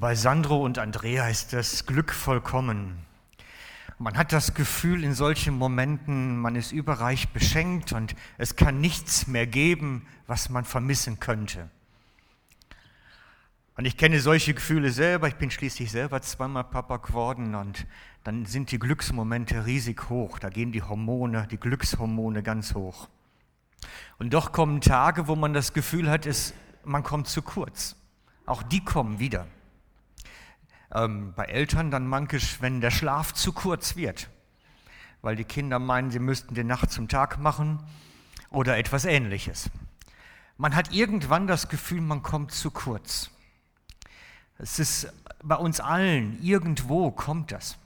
Bei Sandro und Andrea ist das Glück vollkommen. Man hat das Gefühl in solchen Momenten, man ist überreich beschenkt und es kann nichts mehr geben, was man vermissen könnte. Und ich kenne solche Gefühle selber, ich bin schließlich selber zweimal Papa geworden und dann sind die Glücksmomente riesig hoch, da gehen die Hormone, die Glückshormone ganz hoch. Und doch kommen Tage, wo man das Gefühl hat, es, man kommt zu kurz. Auch die kommen wieder. Ähm, bei Eltern dann mankisch, wenn der Schlaf zu kurz wird, weil die Kinder meinen, sie müssten die Nacht zum Tag machen oder etwas ähnliches. Man hat irgendwann das Gefühl, man kommt zu kurz. Es ist bei uns allen, irgendwo kommt das.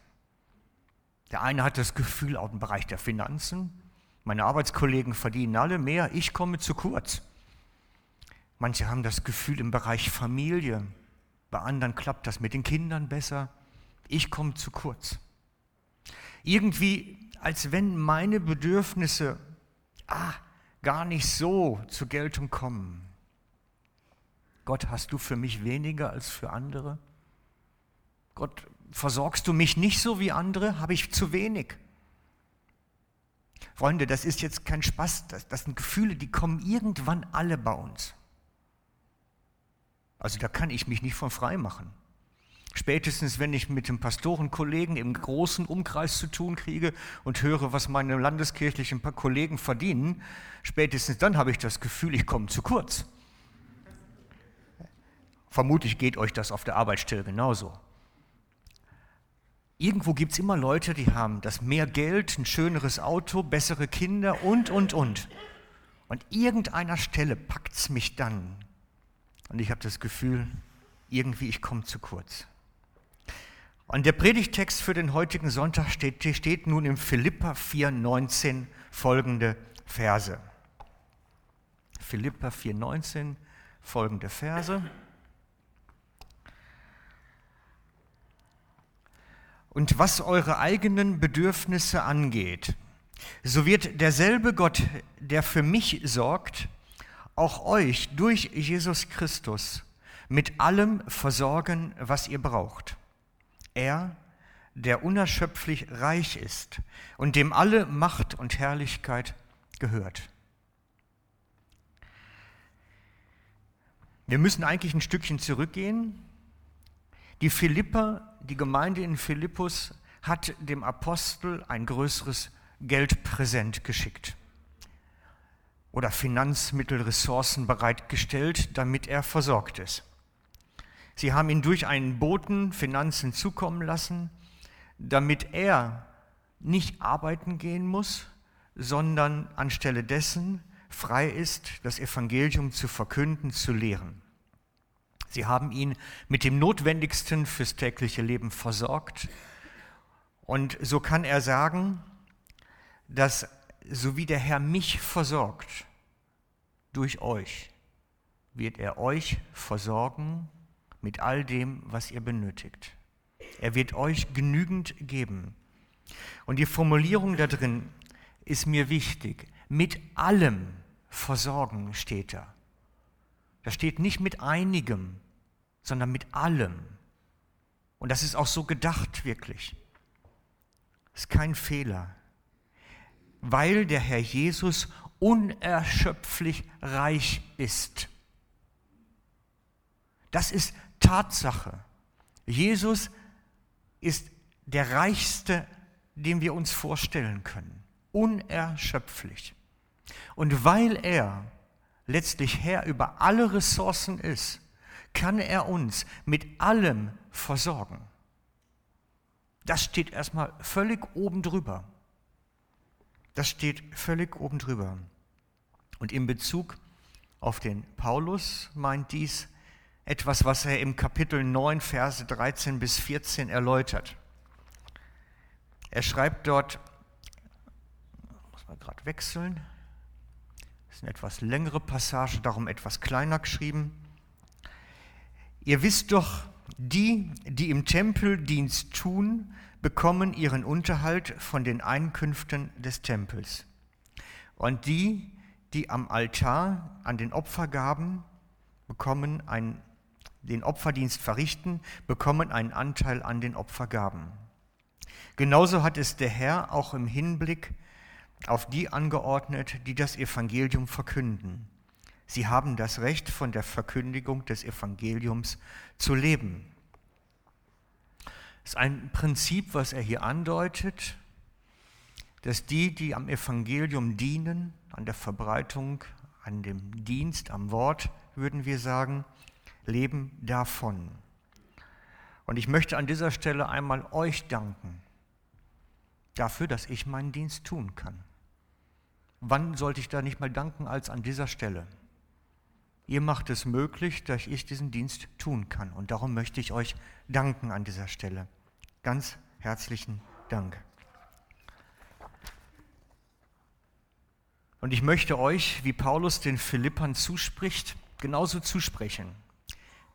Der eine hat das Gefühl auch im Bereich der Finanzen, meine Arbeitskollegen verdienen alle mehr, ich komme zu kurz. Manche haben das Gefühl im Bereich Familie, bei anderen klappt das mit den Kindern besser, ich komme zu kurz. Irgendwie, als wenn meine Bedürfnisse ah, gar nicht so zur Geltung kommen. Gott, hast du für mich weniger als für andere? Gott, versorgst du mich nicht so wie andere? Habe ich zu wenig? Freunde, das ist jetzt kein Spaß, das, das sind Gefühle, die kommen irgendwann alle bei uns. Also da kann ich mich nicht von frei machen. Spätestens, wenn ich mit dem Pastorenkollegen im großen Umkreis zu tun kriege und höre, was meine landeskirchlichen Kollegen verdienen, spätestens dann habe ich das Gefühl, ich komme zu kurz. Vermutlich geht euch das auf der Arbeitsstelle genauso. Irgendwo gibt es immer Leute, die haben das mehr Geld, ein schöneres Auto, bessere Kinder und, und, und. Und irgendeiner Stelle packt es mich dann. Und ich habe das Gefühl, irgendwie ich komme zu kurz. Und der Predigtext für den heutigen Sonntag steht, steht nun im Philippa 4,19 folgende Verse. Philippa 4,19 folgende Verse. Und was eure eigenen Bedürfnisse angeht, so wird derselbe Gott, der für mich sorgt, auch euch durch Jesus Christus mit allem versorgen, was ihr braucht. Er, der unerschöpflich reich ist und dem alle Macht und Herrlichkeit gehört. Wir müssen eigentlich ein Stückchen zurückgehen die Philipper, die Gemeinde in Philippus, hat dem Apostel ein größeres Geldpräsent geschickt oder Finanzmittel, Ressourcen bereitgestellt, damit er versorgt ist. Sie haben ihn durch einen Boten Finanzen zukommen lassen, damit er nicht arbeiten gehen muss, sondern anstelle dessen frei ist, das Evangelium zu verkünden, zu lehren. Sie haben ihn mit dem Notwendigsten fürs tägliche Leben versorgt. Und so kann er sagen, dass so wie der Herr mich versorgt, durch euch, wird er euch versorgen mit all dem, was ihr benötigt. Er wird euch genügend geben. Und die Formulierung da drin ist mir wichtig. Mit allem versorgen steht da. Da steht nicht mit einigem, sondern mit allem. Und das ist auch so gedacht wirklich. Das ist kein Fehler. Weil der Herr Jesus unerschöpflich reich ist. Das ist Tatsache. Jesus ist der reichste, den wir uns vorstellen können. Unerschöpflich. Und weil er letztlich Herr über alle Ressourcen ist, kann er uns mit allem versorgen. Das steht erstmal völlig oben drüber. Das steht völlig oben drüber. Und in Bezug auf den Paulus meint dies etwas, was er im Kapitel 9, Verse 13 bis 14 erläutert. Er schreibt dort, muss man gerade wechseln, das ist eine etwas längere Passage, darum etwas kleiner geschrieben. Ihr wisst doch, die, die im Tempel Dienst tun, bekommen ihren Unterhalt von den Einkünften des Tempels. Und die, die am Altar an den Opfergaben bekommen ein den Opferdienst verrichten, bekommen einen Anteil an den Opfergaben. Genauso hat es der Herr auch im Hinblick auf die angeordnet, die das Evangelium verkünden. Sie haben das Recht, von der Verkündigung des Evangeliums zu leben. Das ist ein Prinzip, was er hier andeutet, dass die, die am Evangelium dienen, an der Verbreitung, an dem Dienst, am Wort, würden wir sagen, leben davon. Und ich möchte an dieser Stelle einmal euch danken dafür, dass ich meinen Dienst tun kann. Wann sollte ich da nicht mal danken als an dieser Stelle? Ihr macht es möglich, dass ich diesen Dienst tun kann. Und darum möchte ich euch danken an dieser Stelle. Ganz herzlichen Dank. Und ich möchte euch, wie Paulus den Philippern zuspricht, genauso zusprechen.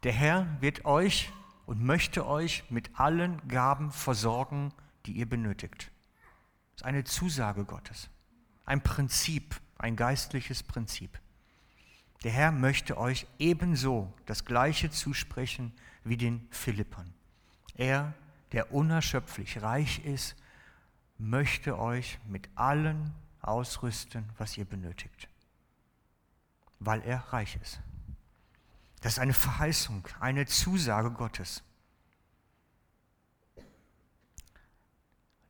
Der Herr wird euch und möchte euch mit allen Gaben versorgen, die ihr benötigt. Das ist eine Zusage Gottes, ein Prinzip, ein geistliches Prinzip. Der Herr möchte euch ebenso das Gleiche zusprechen wie den Philippern. Er, der unerschöpflich reich ist, möchte euch mit allen ausrüsten, was ihr benötigt, weil er reich ist. Das ist eine Verheißung, eine Zusage Gottes.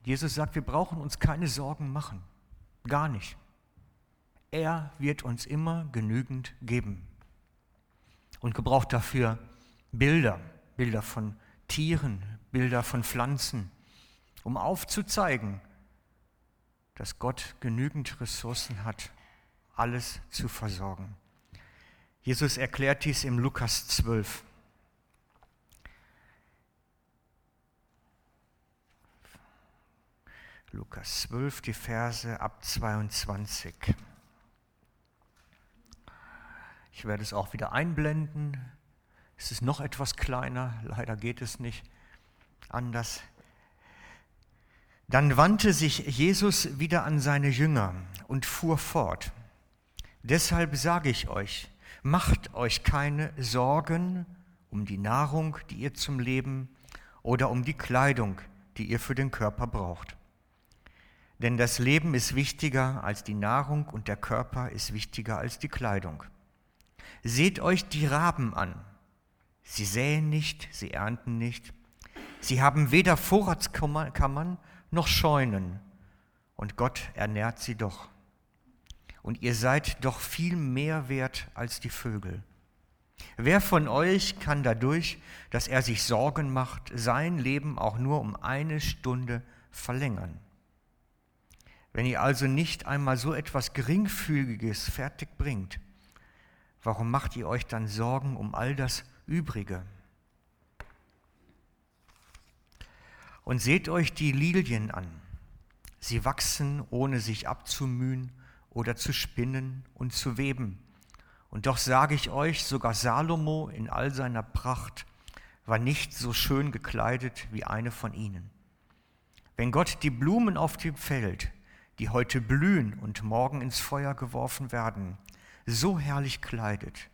Jesus sagt, wir brauchen uns keine Sorgen machen, gar nicht. Er wird uns immer genügend geben und gebraucht dafür Bilder, Bilder von Tieren, Bilder von Pflanzen, um aufzuzeigen, dass Gott genügend Ressourcen hat, alles zu versorgen. Jesus erklärt dies im Lukas 12. Lukas 12, die Verse ab 22. Ich werde es auch wieder einblenden. Es ist noch etwas kleiner, leider geht es nicht anders. Dann wandte sich Jesus wieder an seine Jünger und fuhr fort. Deshalb sage ich euch, macht euch keine Sorgen um die Nahrung, die ihr zum Leben oder um die Kleidung, die ihr für den Körper braucht. Denn das Leben ist wichtiger als die Nahrung und der Körper ist wichtiger als die Kleidung. Seht euch die Raben an. Sie säen nicht, sie ernten nicht. Sie haben weder Vorratskammern noch Scheunen. Und Gott ernährt sie doch. Und ihr seid doch viel mehr wert als die Vögel. Wer von euch kann dadurch, dass er sich Sorgen macht, sein Leben auch nur um eine Stunde verlängern? Wenn ihr also nicht einmal so etwas Geringfügiges fertig bringt, warum macht ihr euch dann Sorgen um all das Übrige? Und seht euch die Lilien an. Sie wachsen, ohne sich abzumühen oder zu spinnen und zu weben. Und doch sage ich euch, sogar Salomo in all seiner Pracht war nicht so schön gekleidet wie eine von ihnen. Wenn Gott die Blumen auf dem Feld, die heute blühen und morgen ins Feuer geworfen werden, so herrlich kleidet,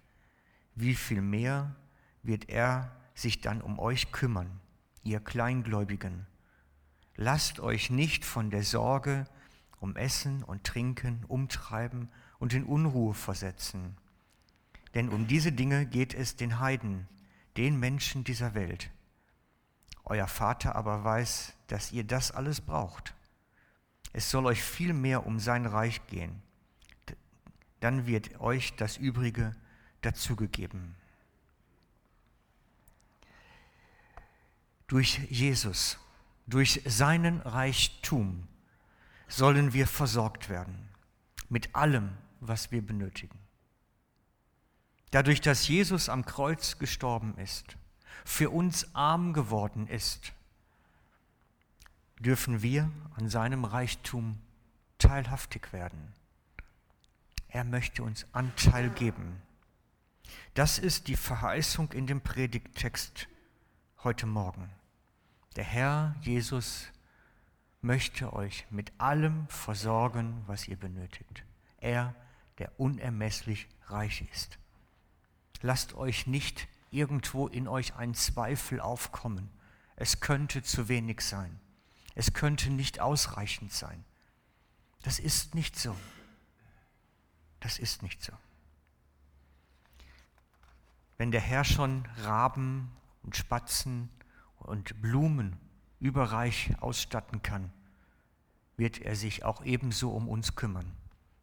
wie viel mehr wird er sich dann um euch kümmern, ihr Kleingläubigen. Lasst euch nicht von der Sorge um Essen und Trinken umtreiben und in Unruhe versetzen. Denn um diese Dinge geht es den Heiden, den Menschen dieser Welt. Euer Vater aber weiß, dass ihr das alles braucht. Es soll euch viel mehr um sein Reich gehen dann wird euch das Übrige dazugegeben. Durch Jesus, durch seinen Reichtum sollen wir versorgt werden mit allem, was wir benötigen. Dadurch, dass Jesus am Kreuz gestorben ist, für uns arm geworden ist, dürfen wir an seinem Reichtum teilhaftig werden. Er möchte uns Anteil geben. Das ist die Verheißung in dem Predigttext heute Morgen. Der Herr Jesus möchte euch mit allem versorgen, was ihr benötigt. Er, der unermesslich reich ist. Lasst euch nicht irgendwo in euch ein Zweifel aufkommen. Es könnte zu wenig sein. Es könnte nicht ausreichend sein. Das ist nicht so. Das ist nicht so. Wenn der Herr schon Raben und Spatzen und Blumen überreich ausstatten kann, wird er sich auch ebenso um uns kümmern.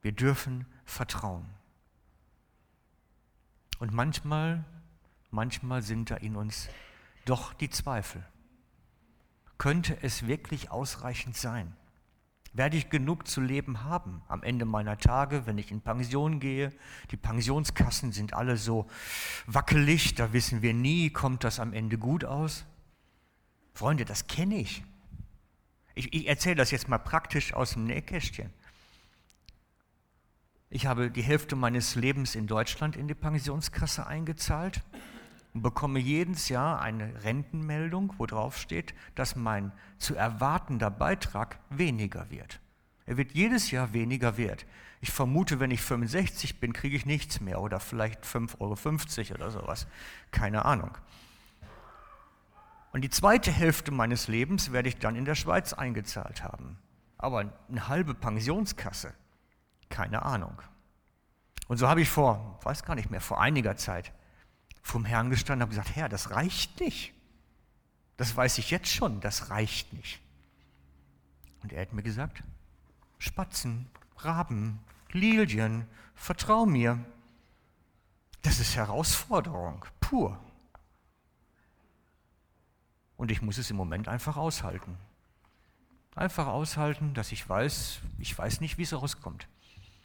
Wir dürfen vertrauen. Und manchmal, manchmal sind da in uns doch die Zweifel. Könnte es wirklich ausreichend sein? Werde ich genug zu leben haben am Ende meiner Tage, wenn ich in Pension gehe? Die Pensionskassen sind alle so wackelig, da wissen wir nie, kommt das am Ende gut aus? Freunde, das kenne ich. Ich, ich erzähle das jetzt mal praktisch aus dem Nähkästchen. Ich habe die Hälfte meines Lebens in Deutschland in die Pensionskasse eingezahlt und bekomme jedes Jahr eine Rentenmeldung, wo drauf steht, dass mein zu erwartender Beitrag weniger wird. Er wird jedes Jahr weniger wert. Ich vermute, wenn ich 65 bin, kriege ich nichts mehr oder vielleicht 5,50 Euro oder sowas. Keine Ahnung. Und die zweite Hälfte meines Lebens werde ich dann in der Schweiz eingezahlt haben. Aber eine halbe Pensionskasse, keine Ahnung. Und so habe ich vor, weiß gar nicht mehr, vor einiger Zeit vom Herrn gestanden und habe gesagt, Herr, das reicht nicht. Das weiß ich jetzt schon, das reicht nicht. Und er hat mir gesagt, Spatzen, Raben, Lilien, vertrau mir. Das ist Herausforderung, pur. Und ich muss es im Moment einfach aushalten. Einfach aushalten, dass ich weiß, ich weiß nicht, wie es rauskommt.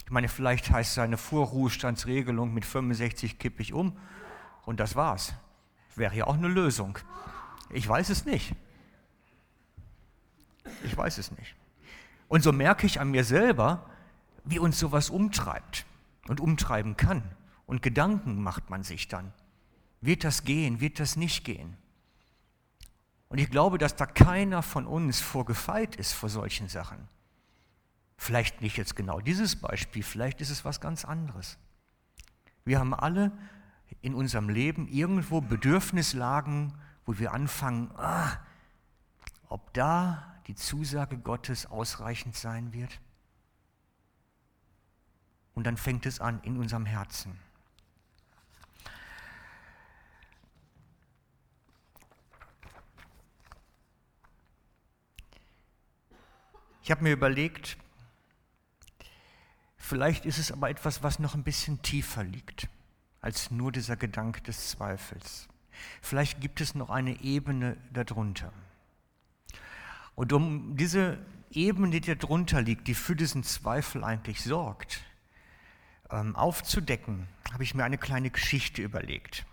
Ich meine, vielleicht heißt seine Vorruhestandsregelung mit 65 kippe ich um und das war's. Wäre ja auch eine Lösung. Ich weiß es nicht. Ich weiß es nicht. Und so merke ich an mir selber, wie uns sowas umtreibt und umtreiben kann. Und Gedanken macht man sich dann. Wird das gehen? Wird das nicht gehen? Und ich glaube, dass da keiner von uns vorgefeit ist vor solchen Sachen. Vielleicht nicht jetzt genau dieses Beispiel, vielleicht ist es was ganz anderes. Wir haben alle in unserem Leben irgendwo Bedürfnislagen, wo wir anfangen, ah, ob da die Zusage Gottes ausreichend sein wird. Und dann fängt es an in unserem Herzen. Ich habe mir überlegt, vielleicht ist es aber etwas, was noch ein bisschen tiefer liegt als nur dieser Gedanke des Zweifels. Vielleicht gibt es noch eine Ebene darunter. Und um diese Ebene, die darunter liegt, die für diesen Zweifel eigentlich sorgt, ähm, aufzudecken, habe ich mir eine kleine Geschichte überlegt,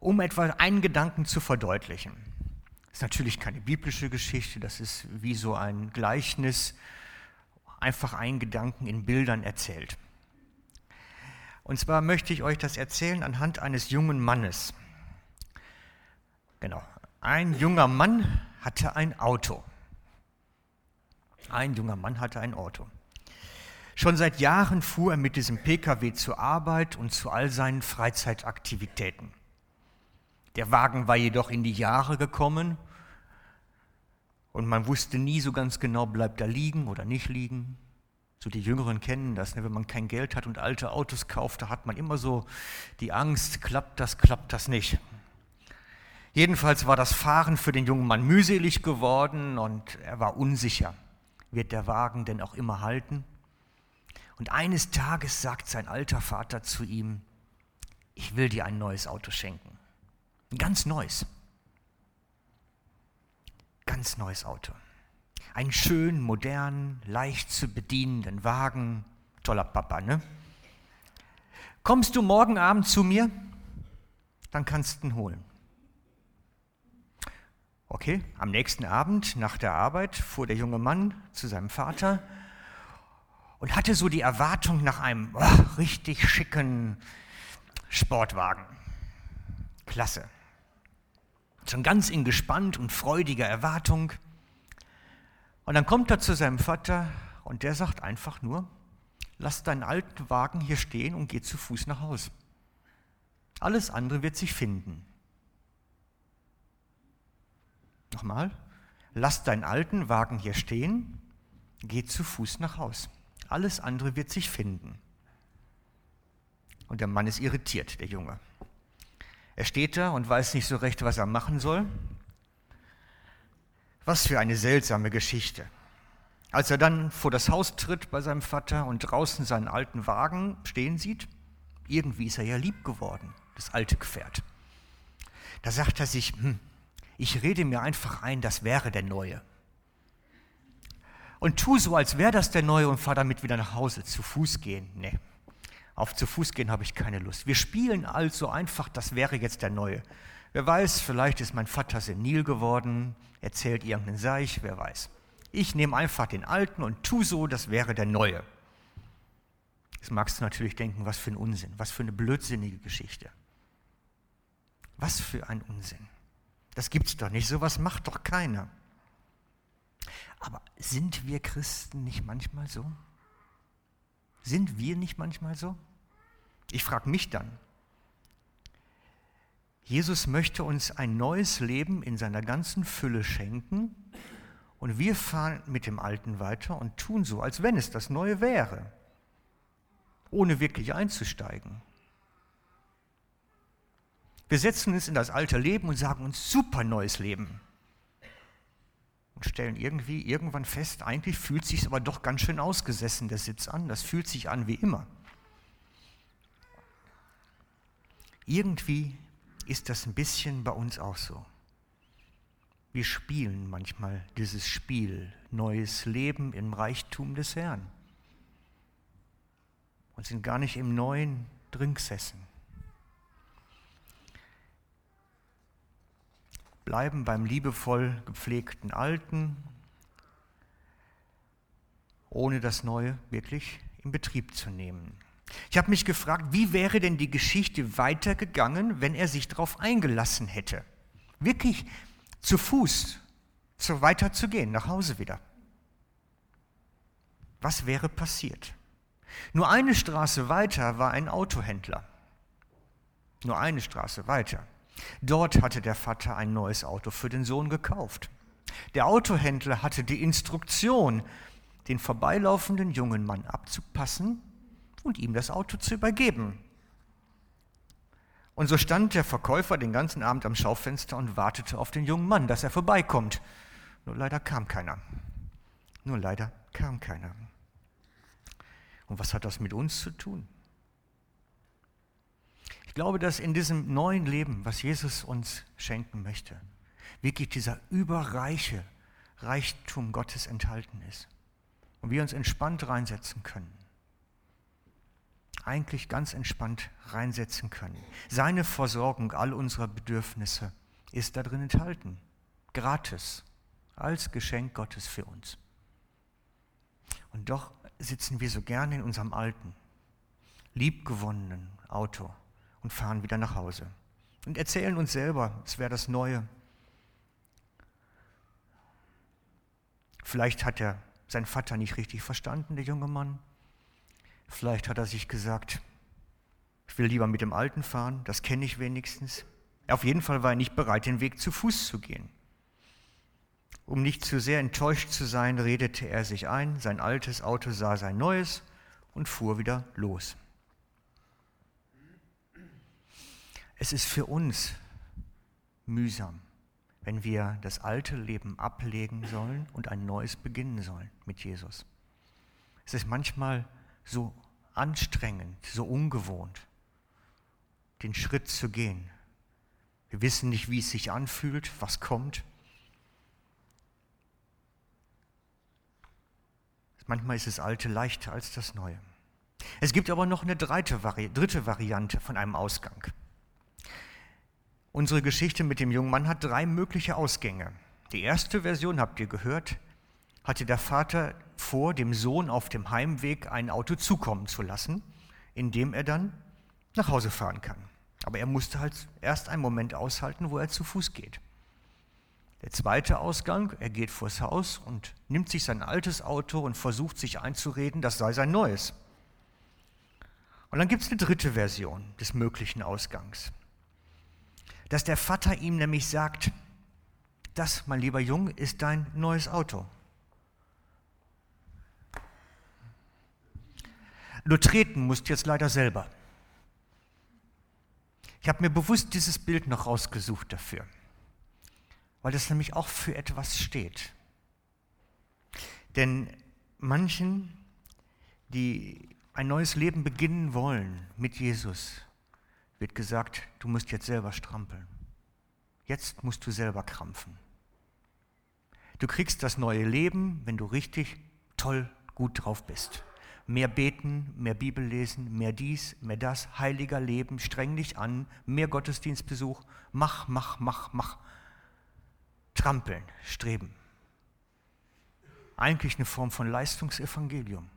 um etwa einen Gedanken zu verdeutlichen. Das ist natürlich keine biblische Geschichte, das ist wie so ein Gleichnis, einfach ein Gedanken in Bildern erzählt. Und zwar möchte ich euch das erzählen anhand eines jungen Mannes. Genau, ein junger Mann hatte ein Auto. Ein junger Mann hatte ein Auto. Schon seit Jahren fuhr er mit diesem Pkw zur Arbeit und zu all seinen Freizeitaktivitäten. Der Wagen war jedoch in die Jahre gekommen und man wusste nie so ganz genau, bleibt er liegen oder nicht liegen. So die Jüngeren kennen das, ne? wenn man kein Geld hat und alte Autos kauft, da hat man immer so die Angst, klappt das, klappt das nicht. Jedenfalls war das Fahren für den jungen Mann mühselig geworden und er war unsicher. Wird der Wagen denn auch immer halten? Und eines Tages sagt sein alter Vater zu ihm, ich will dir ein neues Auto schenken. Ein ganz neues. Ganz neues Auto. Ein schön, modern, leicht zu bedienenden Wagen. Toller Papa, ne? Kommst du morgen Abend zu mir? Dann kannst du ihn holen. Okay, am nächsten Abend nach der Arbeit fuhr der junge Mann zu seinem Vater und hatte so die Erwartung nach einem oh, richtig schicken Sportwagen. Klasse schon ganz in gespannt und freudiger Erwartung. Und dann kommt er zu seinem Vater und der sagt einfach nur, lass deinen alten Wagen hier stehen und geh zu Fuß nach Hause. Alles andere wird sich finden. Nochmal, lass deinen alten Wagen hier stehen, geh zu Fuß nach Haus. Alles andere wird sich finden. Und der Mann ist irritiert, der Junge. Er steht da und weiß nicht so recht, was er machen soll. Was für eine seltsame Geschichte. Als er dann vor das Haus tritt bei seinem Vater und draußen seinen alten Wagen stehen sieht, irgendwie ist er ja lieb geworden, das alte Pferd. Da sagt er sich, hm, ich rede mir einfach ein, das wäre der neue. Und tu so, als wäre das der neue und fahr damit wieder nach Hause. Zu Fuß gehen, nee. Auf zu Fuß gehen habe ich keine Lust. Wir spielen also einfach, das wäre jetzt der neue. Wer weiß, vielleicht ist mein Vater senil geworden, erzählt irgendeinen Seich, wer weiß. Ich nehme einfach den alten und tu so, das wäre der neue. Jetzt magst du natürlich denken, was für ein Unsinn, was für eine blödsinnige Geschichte. Was für ein Unsinn. Das gibt's doch nicht, sowas macht doch keiner. Aber sind wir Christen nicht manchmal so? Sind wir nicht manchmal so? Ich frage mich dann. Jesus möchte uns ein neues Leben in seiner ganzen Fülle schenken und wir fahren mit dem Alten weiter und tun so, als wenn es das Neue wäre, ohne wirklich einzusteigen. Wir setzen uns in das alte Leben und sagen uns super neues Leben. Und stellen irgendwie irgendwann fest, eigentlich fühlt sich aber doch ganz schön ausgesessen, der Sitz an. Das fühlt sich an wie immer. Irgendwie ist das ein bisschen bei uns auch so. Wir spielen manchmal dieses Spiel, neues Leben im Reichtum des Herrn. Und sind gar nicht im Neuen drin gesessen. bleiben beim liebevoll gepflegten Alten, ohne das Neue wirklich in Betrieb zu nehmen. Ich habe mich gefragt, wie wäre denn die Geschichte weitergegangen, wenn er sich darauf eingelassen hätte? Wirklich zu Fuß so weiter zu gehen, nach Hause wieder. Was wäre passiert? Nur eine Straße weiter war ein Autohändler. Nur eine Straße weiter. Dort hatte der Vater ein neues Auto für den Sohn gekauft. Der Autohändler hatte die Instruktion, den vorbeilaufenden jungen Mann abzupassen und ihm das Auto zu übergeben. Und so stand der Verkäufer den ganzen Abend am Schaufenster und wartete auf den jungen Mann, dass er vorbeikommt. Nur leider kam keiner. Nur leider kam keiner. Und was hat das mit uns zu tun? Ich glaube, dass in diesem neuen Leben, was Jesus uns schenken möchte, wirklich dieser überreiche Reichtum Gottes enthalten ist. Und wir uns entspannt reinsetzen können. Eigentlich ganz entspannt reinsetzen können. Seine Versorgung all unserer Bedürfnisse ist da drin enthalten. Gratis. Als Geschenk Gottes für uns. Und doch sitzen wir so gerne in unserem alten, liebgewonnenen Auto und fahren wieder nach Hause und erzählen uns selber, es wäre das Neue. Vielleicht hat er seinen Vater nicht richtig verstanden, der junge Mann. Vielleicht hat er sich gesagt, ich will lieber mit dem Alten fahren, das kenne ich wenigstens. Auf jeden Fall war er nicht bereit, den Weg zu Fuß zu gehen. Um nicht zu sehr enttäuscht zu sein, redete er sich ein, sein altes Auto sah sein neues und fuhr wieder los. Es ist für uns mühsam, wenn wir das alte Leben ablegen sollen und ein neues beginnen sollen mit Jesus. Es ist manchmal so anstrengend, so ungewohnt, den Schritt zu gehen. Wir wissen nicht, wie es sich anfühlt, was kommt. Manchmal ist das Alte leichter als das Neue. Es gibt aber noch eine dritte, Variante von einem Ausgang. Unsere Geschichte mit dem jungen Mann hat drei mögliche Ausgänge. Die erste Version habt ihr gehört, hatte der Vater vor, dem Sohn auf dem Heimweg ein Auto zukommen zu lassen, in dem er dann nach Hause fahren kann. Aber er musste halt erst einen Moment aushalten, wo er zu Fuß geht. Der zweite Ausgang, er geht vors Haus und nimmt sich sein altes Auto und versucht sich einzureden, das sei sein neues. Und dann gibt es eine dritte Version des möglichen Ausgangs. Dass der Vater ihm nämlich sagt, das, mein lieber Junge, ist dein neues Auto. Nur treten musst jetzt leider selber. Ich habe mir bewusst dieses Bild noch rausgesucht dafür, weil das nämlich auch für etwas steht. Denn manchen, die ein neues Leben beginnen wollen mit Jesus, wird gesagt, du musst jetzt selber strampeln. Jetzt musst du selber krampfen. Du kriegst das neue Leben, wenn du richtig toll gut drauf bist mehr beten, mehr Bibel lesen, mehr dies, mehr das, heiliger Leben, streng dich an, mehr Gottesdienstbesuch, mach, mach, mach, mach. Trampeln, streben. Eigentlich eine Form von Leistungsevangelium.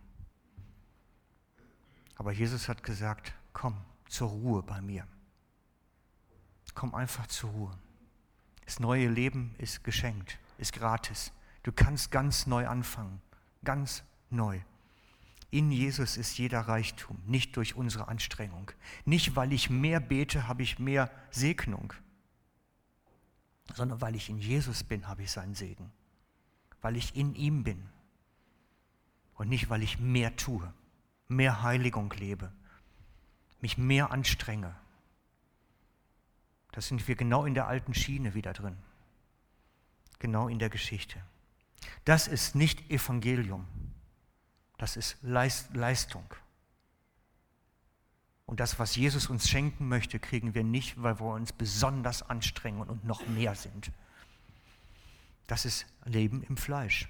Aber Jesus hat gesagt, komm zur Ruhe bei mir. Komm einfach zur Ruhe. Das neue Leben ist geschenkt, ist gratis. Du kannst ganz neu anfangen, ganz neu. In Jesus ist jeder Reichtum, nicht durch unsere Anstrengung. Nicht, weil ich mehr bete, habe ich mehr Segnung, sondern weil ich in Jesus bin, habe ich seinen Segen. Weil ich in ihm bin. Und nicht, weil ich mehr tue, mehr Heiligung lebe, mich mehr anstrenge. Da sind wir genau in der alten Schiene wieder drin. Genau in der Geschichte. Das ist nicht Evangelium. Das ist Leistung. Und das, was Jesus uns schenken möchte, kriegen wir nicht, weil wir uns besonders anstrengen und noch mehr sind. Das ist Leben im Fleisch.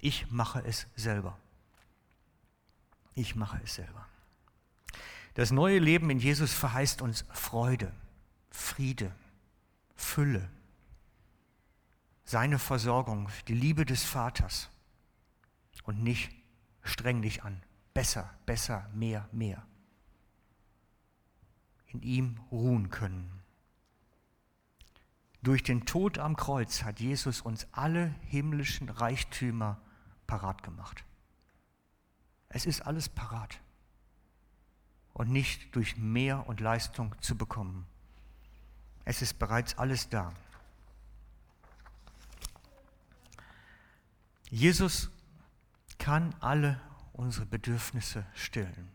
Ich mache es selber. Ich mache es selber. Das neue Leben in Jesus verheißt uns Freude, Friede, Fülle, seine Versorgung, die Liebe des Vaters und nicht streng dich an. Besser, besser, mehr, mehr. In ihm ruhen können. Durch den Tod am Kreuz hat Jesus uns alle himmlischen Reichtümer parat gemacht. Es ist alles parat und nicht durch mehr und Leistung zu bekommen. Es ist bereits alles da. Jesus kann alle unsere Bedürfnisse stillen.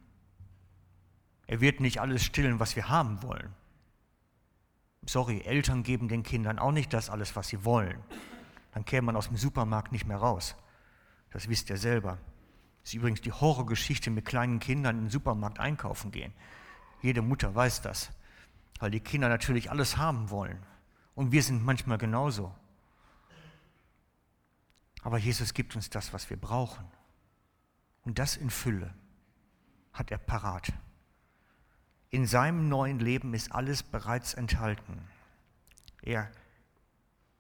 Er wird nicht alles stillen, was wir haben wollen. Sorry, Eltern geben den Kindern auch nicht das alles, was sie wollen. Dann käme man aus dem Supermarkt nicht mehr raus. Das wisst ihr selber. Das ist übrigens die Horrorgeschichte mit kleinen Kindern in den Supermarkt einkaufen gehen. Jede Mutter weiß das, weil die Kinder natürlich alles haben wollen. Und wir sind manchmal genauso. Aber Jesus gibt uns das, was wir brauchen. Und das in Fülle hat er parat. In seinem neuen Leben ist alles bereits enthalten. Er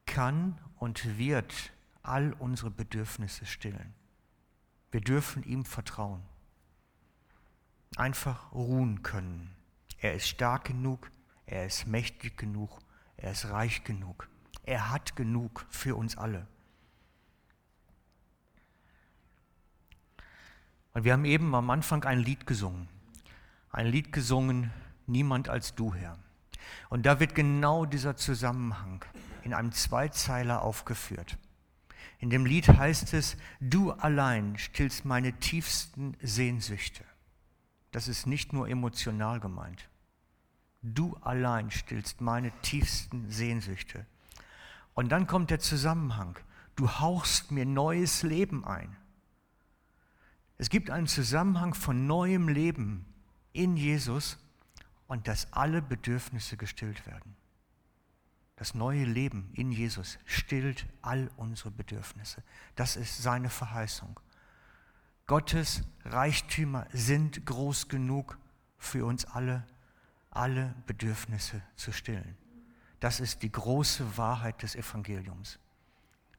kann und wird all unsere Bedürfnisse stillen. Wir dürfen ihm vertrauen. Einfach ruhen können. Er ist stark genug, er ist mächtig genug, er ist reich genug. Er hat genug für uns alle. Und wir haben eben am Anfang ein Lied gesungen. Ein Lied gesungen, Niemand als du, Herr. Und da wird genau dieser Zusammenhang in einem Zweizeiler aufgeführt. In dem Lied heißt es, du allein stillst meine tiefsten Sehnsüchte. Das ist nicht nur emotional gemeint. Du allein stillst meine tiefsten Sehnsüchte. Und dann kommt der Zusammenhang. Du hauchst mir neues Leben ein. Es gibt einen Zusammenhang von neuem Leben in Jesus und dass alle Bedürfnisse gestillt werden. Das neue Leben in Jesus stillt all unsere Bedürfnisse. Das ist seine Verheißung. Gottes Reichtümer sind groß genug für uns alle, alle Bedürfnisse zu stillen. Das ist die große Wahrheit des Evangeliums.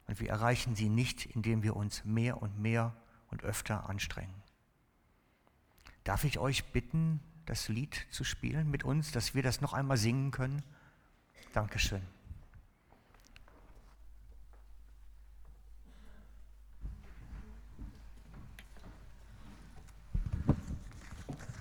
Und wir erreichen sie nicht, indem wir uns mehr und mehr und öfter anstrengen. Darf ich euch bitten, das Lied zu spielen mit uns, dass wir das noch einmal singen können? Dankeschön.